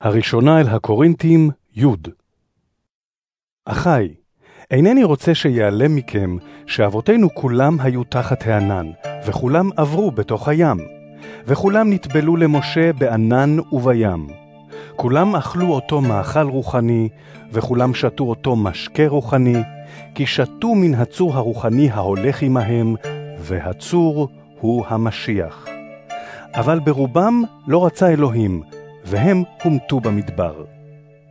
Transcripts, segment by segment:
הראשונה אל הקורינתים, י' אחי, אינני רוצה שיעלם מכם שאבותינו כולם היו תחת הענן, וכולם עברו בתוך הים, וכולם נטבלו למשה בענן ובים. כולם אכלו אותו מאכל רוחני, וכולם שתו אותו משקה רוחני, כי שתו מן הצור הרוחני ההולך עמהם, והצור הוא המשיח. אבל ברובם לא רצה אלוהים, והם הומתו במדבר.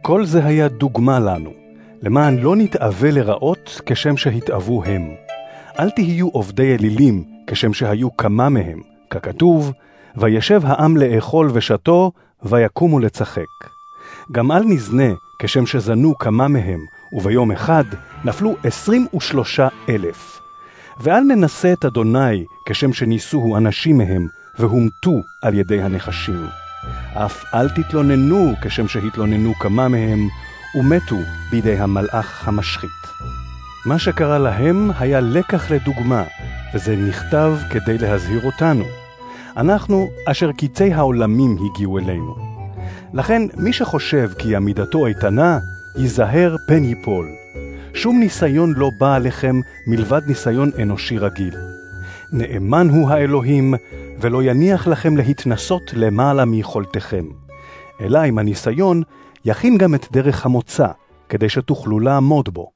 כל זה היה דוגמה לנו, למען לא נתאווה לרעות כשם שהתאוו הם. אל תהיו עובדי אלילים כשם שהיו כמה מהם, ככתוב, וישב העם לאכול ושתו, ויקומו לצחק. גם אל נזנה כשם שזנו כמה מהם, וביום אחד נפלו עשרים ושלושה אלף. ואל ננסה את אדוני כשם שניסוהו אנשים מהם, והומתו על ידי הנחשים. אף אל תתלוננו כשם שהתלוננו כמה מהם, ומתו בידי המלאך המשחית. מה שקרה להם היה לקח לדוגמה, וזה נכתב כדי להזהיר אותנו. אנחנו אשר קיצי העולמים הגיעו אלינו. לכן מי שחושב כי עמידתו איתנה, ייזהר פן ייפול. שום ניסיון לא בא עליכם מלבד ניסיון אנושי רגיל. נאמן הוא האלוהים, ולא יניח לכם להתנסות למעלה מיכולתכם. אלא עם הניסיון יכין גם את דרך המוצא, כדי שתוכלו לעמוד בו.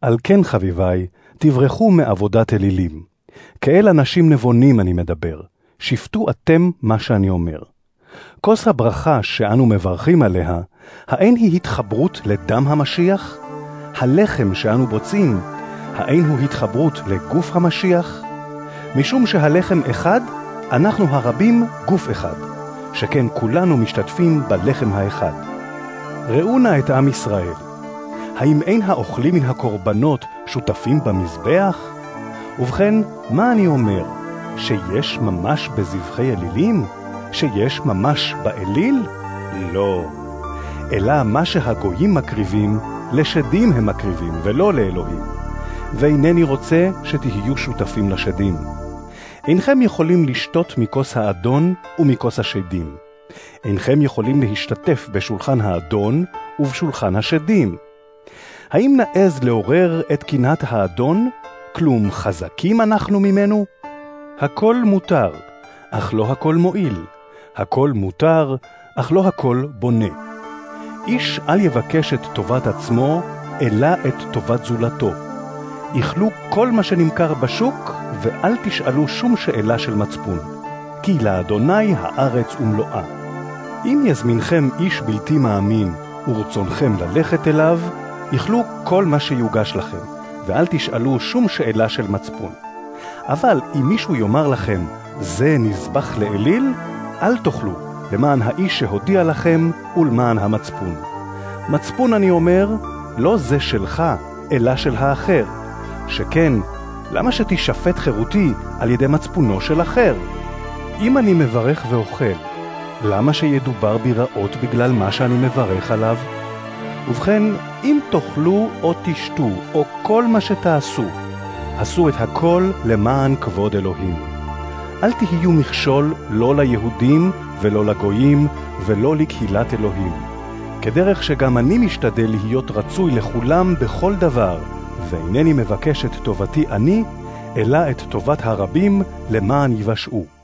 על כן, חביביי, תברחו מעבודת אלילים. כאל אנשים נבונים אני מדבר, שפטו אתם מה שאני אומר. כוס הברכה שאנו מברכים עליה, האין היא התחברות לדם המשיח? הלחם שאנו בוצעים, האין הוא התחברות לגוף המשיח? משום שהלחם אחד, אנחנו הרבים גוף אחד, שכן כולנו משתתפים בלחם האחד. ראו נא את עם ישראל. האם אין האוכלים מן הקורבנות שותפים במזבח? ובכן, מה אני אומר? שיש ממש בזבחי אלילים? שיש ממש באליל? לא. אלא מה שהגויים מקריבים, לשדים הם מקריבים, ולא לאלוהים. ואינני רוצה שתהיו שותפים לשדים. אינכם יכולים לשתות מכוס האדון ומכוס השדים. אינכם יכולים להשתתף בשולחן האדון ובשולחן השדים. האם נעז לעורר את קנאת האדון? כלום חזקים אנחנו ממנו? הכל מותר, אך לא הכל מועיל. הכל מותר, אך לא הכל בונה. איש אל יבקש את טובת עצמו, אלא את טובת זולתו. איכלו כל מה שנמכר בשוק, ואל תשאלו שום שאלה של מצפון, כי לאדוני הארץ ומלואה. אם יזמינכם איש בלתי מאמין, ורצונכם ללכת אליו, איכלו כל מה שיוגש לכם, ואל תשאלו שום שאלה של מצפון. אבל אם מישהו יאמר לכם, זה נזבח לאליל, אל תאכלו, למען האיש שהודיע לכם ולמען המצפון. מצפון, אני אומר, לא זה שלך, אלא של האחר. שכן, למה שתישפט חירותי על ידי מצפונו של אחר? אם אני מברך ואוכל, למה שידובר בי רעות בגלל מה שאני מברך עליו? ובכן, אם תאכלו או תשתו, או כל מה שתעשו, עשו את הכל למען כבוד אלוהים. אל תהיו מכשול לא ליהודים ולא לגויים ולא לקהילת אלוהים. כדרך שגם אני משתדל להיות רצוי לכולם בכל דבר, ואינני מבקש את טובתי אני, אלא את טובת הרבים למען יבשעו.